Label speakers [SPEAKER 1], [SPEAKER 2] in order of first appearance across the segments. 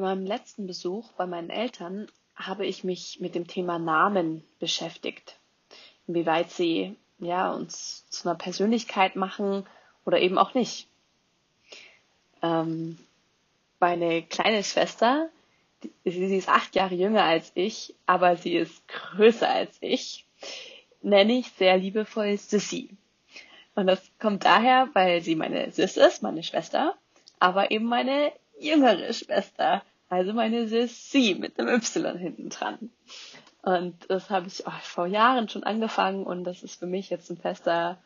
[SPEAKER 1] Bei meinem letzten Besuch bei meinen Eltern habe ich mich mit dem Thema Namen beschäftigt. Inwieweit sie ja, uns zu einer Persönlichkeit machen oder eben auch nicht. Ähm, meine kleine Schwester, die, sie ist acht Jahre jünger als ich, aber sie ist größer als ich, nenne ich sehr liebevoll Sissy. Und das kommt daher, weil sie meine Sis ist, meine Schwester, aber eben meine jüngere Schwester, also meine Sissy mit einem Y hinten dran. Und das habe ich oh, vor Jahren schon angefangen und das ist für mich jetzt ein fester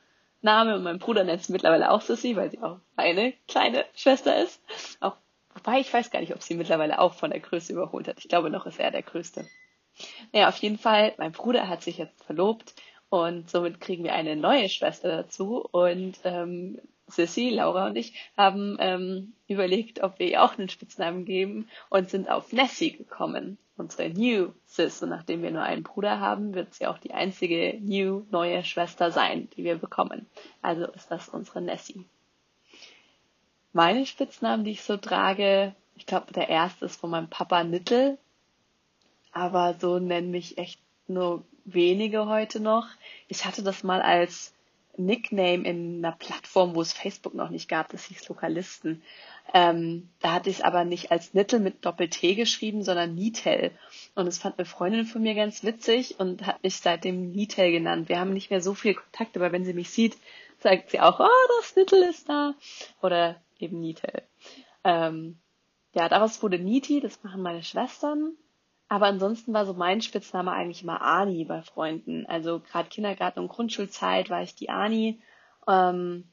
[SPEAKER 1] Name und mein Bruder nennt sie mittlerweile auch Sissy, weil sie auch meine kleine Schwester ist. Auch, wobei ich weiß gar nicht, ob sie mittlerweile auch von der Größe überholt hat. Ich glaube noch ist er der Größte. Naja, auf jeden Fall, mein Bruder hat sich jetzt verlobt und somit kriegen wir eine neue Schwester dazu und ähm, Sissy, Laura und ich haben ähm, überlegt, ob wir ihr auch einen Spitznamen geben und sind auf Nessie gekommen, unsere New Sis. Und nachdem wir nur einen Bruder haben, wird sie auch die einzige New neue Schwester sein, die wir bekommen. Also ist das unsere Nessie. Meine Spitznamen, die ich so trage, ich glaube, der erste ist von meinem Papa Nittel, aber so nennen mich echt nur wenige heute noch. Ich hatte das mal als Nickname in einer Plattform, wo es Facebook noch nicht gab, das hieß Lokalisten. Ähm, da hatte ich es aber nicht als Nittel mit Doppel-T geschrieben, sondern Nitel. Und das fand eine Freundin von mir ganz witzig und hat mich seitdem Nitel genannt. Wir haben nicht mehr so viel Kontakt, aber wenn sie mich sieht, sagt sie auch, oh, das Nittel ist da. Oder eben Nitel. Ähm, ja, daraus wurde Niti, das machen meine Schwestern. Aber ansonsten war so mein Spitzname eigentlich immer Ani bei Freunden. Also gerade Kindergarten und Grundschulzeit war ich die Ani. Ähm,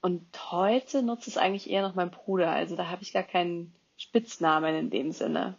[SPEAKER 1] und heute nutzt es eigentlich eher noch mein Bruder. Also da habe ich gar keinen Spitznamen in dem Sinne.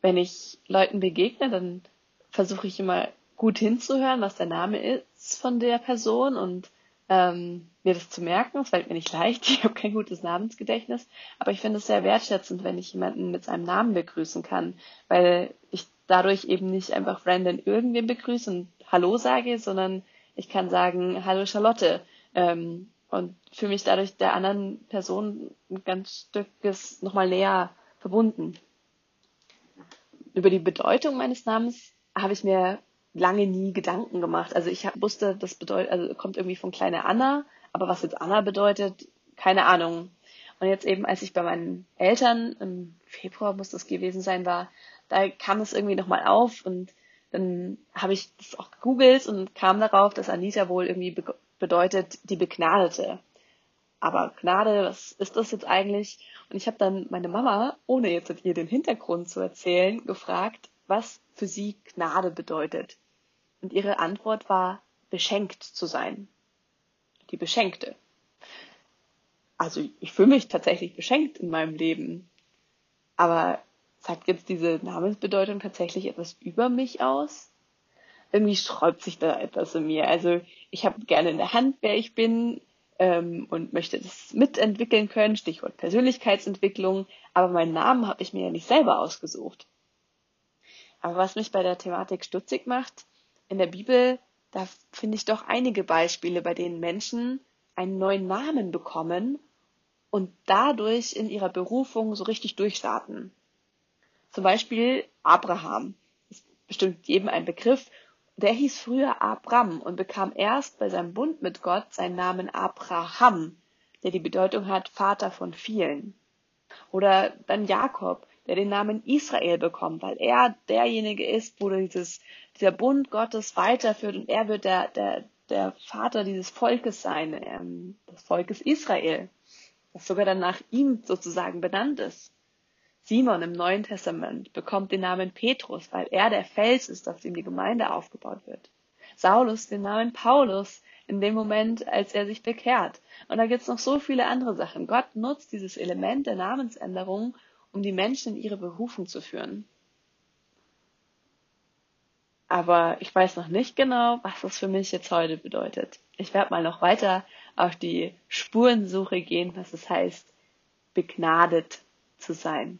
[SPEAKER 1] Wenn ich Leuten begegne, dann versuche ich immer gut hinzuhören, was der Name ist von der Person und ähm, mir das zu merken. Es fällt mir nicht leicht, ich habe kein gutes Namensgedächtnis, aber ich finde es sehr wertschätzend, wenn ich jemanden mit seinem Namen begrüßen kann, weil ich dadurch eben nicht einfach random irgendwen begrüße und Hallo sage, sondern ich kann sagen, Hallo Charlotte ähm, und fühle mich dadurch der anderen Person ein ganz Stückes nochmal näher verbunden. Über die Bedeutung meines Namens habe ich mir lange nie Gedanken gemacht. Also ich wusste, das bedeutet, also kommt irgendwie von kleine Anna, aber was jetzt Anna bedeutet, keine Ahnung. Und jetzt eben, als ich bei meinen Eltern im Februar muss das gewesen sein, war, da kam es irgendwie nochmal auf und dann habe ich das auch gegoogelt und kam darauf, dass Anita wohl irgendwie be bedeutet die Begnadete. Aber Gnade, was ist das jetzt eigentlich? Und ich habe dann meine Mama, ohne jetzt ihr den Hintergrund zu erzählen, gefragt, was für sie Gnade bedeutet. Und ihre Antwort war, beschenkt zu sein. Die Beschenkte. Also ich fühle mich tatsächlich beschenkt in meinem Leben. Aber sagt jetzt diese Namensbedeutung tatsächlich etwas über mich aus? Irgendwie sträubt sich da etwas in mir. Also ich habe gerne in der Hand, wer ich bin ähm, und möchte das mitentwickeln können, Stichwort Persönlichkeitsentwicklung, aber meinen Namen habe ich mir ja nicht selber ausgesucht. Aber was mich bei der Thematik stutzig macht, in der Bibel, da finde ich doch einige Beispiele, bei denen Menschen einen neuen Namen bekommen und dadurch in ihrer Berufung so richtig durchstarten. Zum Beispiel Abraham. Ist bestimmt jedem ein Begriff. Der hieß früher Abram und bekam erst bei seinem Bund mit Gott seinen Namen Abraham, der die Bedeutung hat Vater von vielen. Oder dann Jakob, der den Namen Israel bekommt, weil er derjenige ist, wo dieses, dieser Bund Gottes weiterführt und er wird der, der, der Vater dieses Volkes sein, ähm, des Volkes Israel, das sogar dann nach ihm sozusagen benannt ist. Simon im Neuen Testament bekommt den Namen Petrus, weil er der Fels ist, auf dem die Gemeinde aufgebaut wird. Saulus den Namen Paulus in dem Moment, als er sich bekehrt. Und da gibt's noch so viele andere Sachen. Gott nutzt dieses Element der Namensänderung, um die Menschen in ihre Berufung zu führen. Aber ich weiß noch nicht genau, was das für mich jetzt heute bedeutet. Ich werde mal noch weiter auf die Spurensuche gehen, was es heißt, begnadet zu sein.